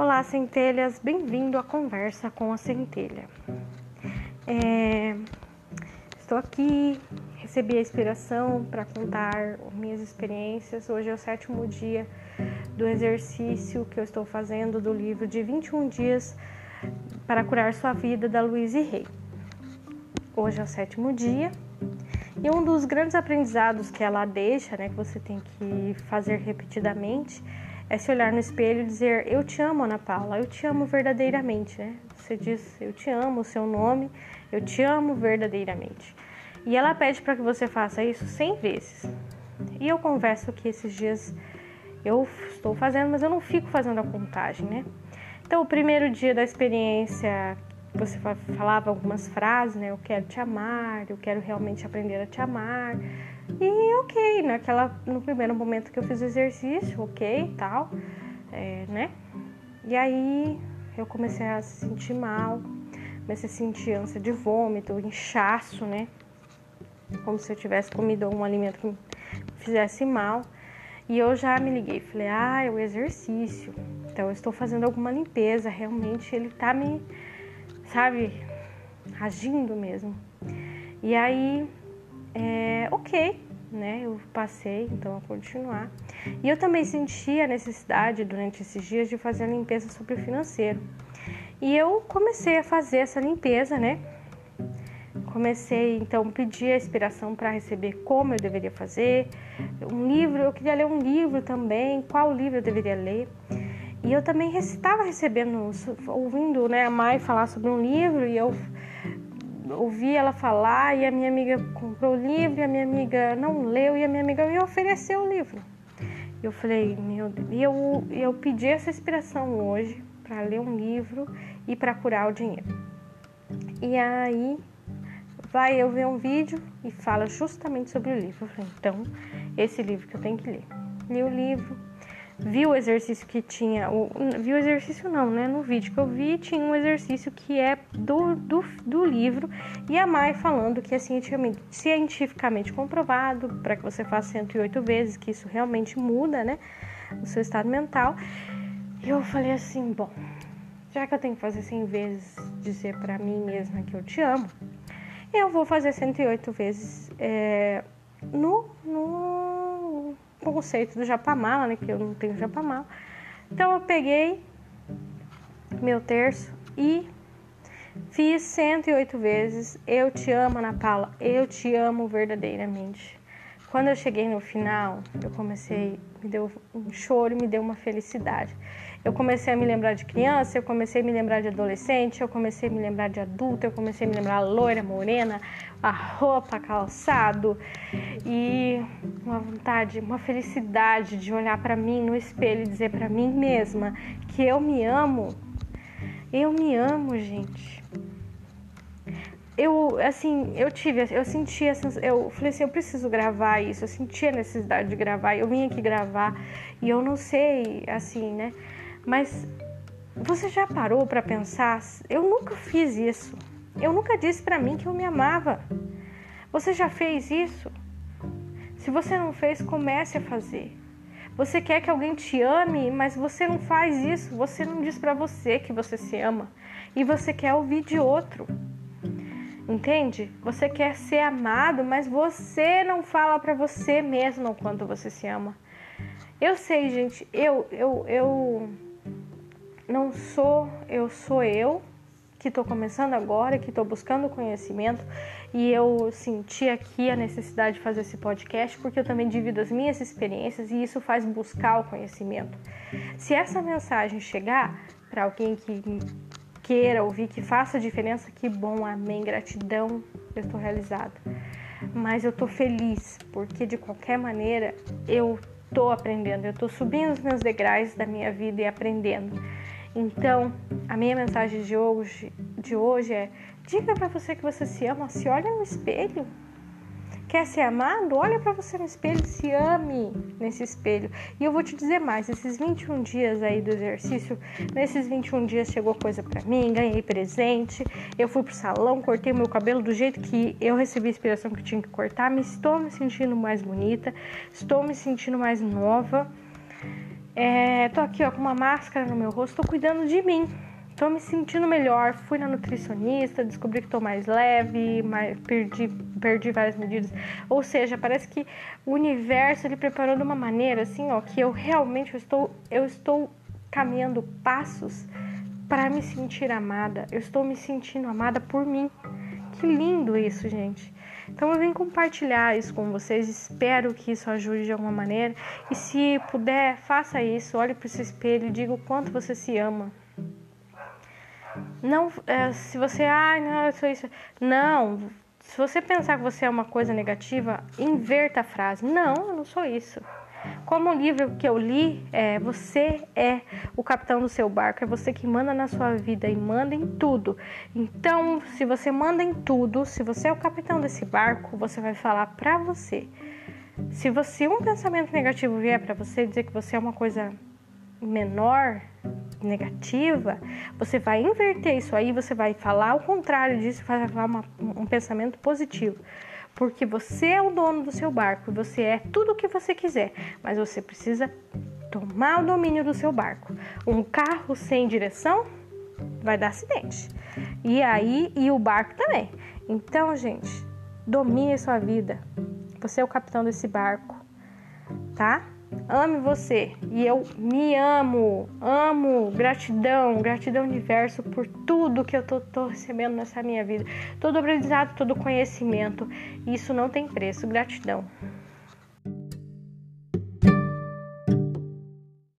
Olá, centelhas, bem-vindo à conversa com a centelha. É, estou aqui, recebi a inspiração para contar minhas experiências. Hoje é o sétimo dia do exercício que eu estou fazendo do livro de 21 dias para curar sua vida da Louise Rey. Hoje é o sétimo dia. E um dos grandes aprendizados que ela deixa, né, que você tem que fazer repetidamente, é se olhar no espelho e dizer: Eu te amo, Ana Paula, eu te amo verdadeiramente. Né? Você diz: Eu te amo, o seu nome, eu te amo verdadeiramente. E ela pede para que você faça isso 100 vezes. E eu converso que esses dias eu estou fazendo, mas eu não fico fazendo a contagem, né? Então, o primeiro dia da experiência, você falava algumas frases, né? Eu quero te amar, eu quero realmente aprender a te amar. E ok, naquela, no primeiro momento que eu fiz o exercício, ok tal, é, né? E aí eu comecei a se sentir mal, comecei a sentir ânsia de vômito, inchaço, né? Como se eu tivesse comido um alimento que me fizesse mal. E eu já me liguei, falei, ah, é o exercício. Então eu estou fazendo alguma limpeza, realmente ele tá me, sabe, agindo mesmo. E aí é, ok, né? Eu passei então a continuar. E eu também senti a necessidade durante esses dias de fazer a limpeza sobre o financeiro. E eu comecei a fazer essa limpeza, né? Comecei então a pedir a inspiração para receber como eu deveria fazer. Um livro, eu queria ler um livro também, qual livro eu deveria ler. E eu também estava recebendo, ouvindo né, a Mai falar sobre um livro e eu ouvi ela falar e a minha amiga comprou o livro e a minha amiga não leu e a minha amiga me ofereceu o livro. Eu falei, meu Deus, e eu, eu pedi essa inspiração hoje para ler um livro e para curar o dinheiro. E aí vai eu ver um vídeo e fala justamente sobre o livro. Eu falei, então, esse livro que eu tenho que ler. Li o livro, vi o exercício que tinha, o, vi o exercício não, né? No vídeo que eu vi tinha um exercício que é do, do, do livro e a Mai falando que é cientificamente, cientificamente comprovado para que você faça 108 vezes, que isso realmente muda, né? O seu estado mental. E eu falei assim, bom, já que eu tenho que fazer 100 vezes dizer para mim mesma que eu te amo, eu vou fazer 108 vezes é, no, no conceito do japamala, né? Que eu não tenho japamala. Então eu peguei meu terço e fiz 108 vezes. Eu te amo, Ana Paula. Eu te amo verdadeiramente. Quando eu cheguei no final, eu comecei, me deu um choro, me deu uma felicidade. Eu comecei a me lembrar de criança, eu comecei a me lembrar de adolescente, eu comecei a me lembrar de adulto, eu comecei a me lembrar loira, morena, a roupa, calçado e uma vontade, uma felicidade de olhar para mim no espelho e dizer para mim mesma que eu me amo. Eu me amo, gente. Eu, assim, eu tive, eu senti, eu falei assim, eu preciso gravar isso, eu senti a necessidade de gravar, eu vim aqui gravar e eu não sei, assim, né? Mas você já parou para pensar? Eu nunca fiz isso. Eu nunca disse para mim que eu me amava. Você já fez isso? Se você não fez, comece a fazer. Você quer que alguém te ame, mas você não faz isso. Você não diz para você que você se ama e você quer ouvir de outro. Entende? Você quer ser amado, mas você não fala para você mesmo o quanto você se ama. Eu sei, gente, eu eu eu não sou, eu sou eu que estou começando agora, que estou buscando conhecimento e eu senti aqui a necessidade de fazer esse podcast porque eu também divido as minhas experiências e isso faz buscar o conhecimento. Se essa mensagem chegar para alguém que queira ouvir, que faça diferença, que bom, amém, gratidão, eu estou realizado. Mas eu estou feliz porque de qualquer maneira eu estou aprendendo, eu estou subindo os meus degraus da minha vida e aprendendo. Então, a minha mensagem de hoje, de hoje é: diga para você que você se ama, se olha no espelho. Quer ser amado? Olha para você no espelho, se ame nesse espelho. E eu vou te dizer mais, esses 21 dias aí do exercício, nesses 21 dias chegou coisa para mim, ganhei presente, eu fui pro salão, cortei meu cabelo do jeito que eu recebi a inspiração que eu tinha que cortar, me estou me sentindo mais bonita, estou me sentindo mais nova. É, tô aqui ó, com uma máscara no meu rosto, tô cuidando de mim. Tô me sentindo melhor. Fui na nutricionista, descobri que tô mais leve, mais, perdi, perdi várias medidas. Ou seja, parece que o universo ele preparou de uma maneira assim, ó, que eu realmente estou, eu estou caminhando passos para me sentir amada. Eu estou me sentindo amada por mim. Que lindo isso, gente. Então eu vim compartilhar isso com vocês, espero que isso ajude de alguma maneira. E se puder, faça isso, olhe para esse espelho e diga o quanto você se ama. Não, é, se você, ai, ah, não, eu sou isso. Não, se você pensar que você é uma coisa negativa, inverta a frase. Não, eu não sou isso. Como o livro que eu li, é, você é o capitão do seu barco, é você que manda na sua vida e manda em tudo. Então, se você manda em tudo, se você é o capitão desse barco, você vai falar para você. Se você um pensamento negativo vier para você dizer que você é uma coisa menor, negativa, você vai inverter isso aí, você vai falar o contrário disso, vai falar uma, um pensamento positivo porque você é o dono do seu barco, você é tudo o que você quiser, mas você precisa tomar o domínio do seu barco. Um carro sem direção vai dar acidente. E aí, e o barco também. Então, gente, domine sua vida. Você é o capitão desse barco, tá? Ame você e eu me amo, amo, gratidão, gratidão universo por tudo que eu tô, tô recebendo nessa minha vida, todo aprendizado, todo conhecimento, isso não tem preço, gratidão.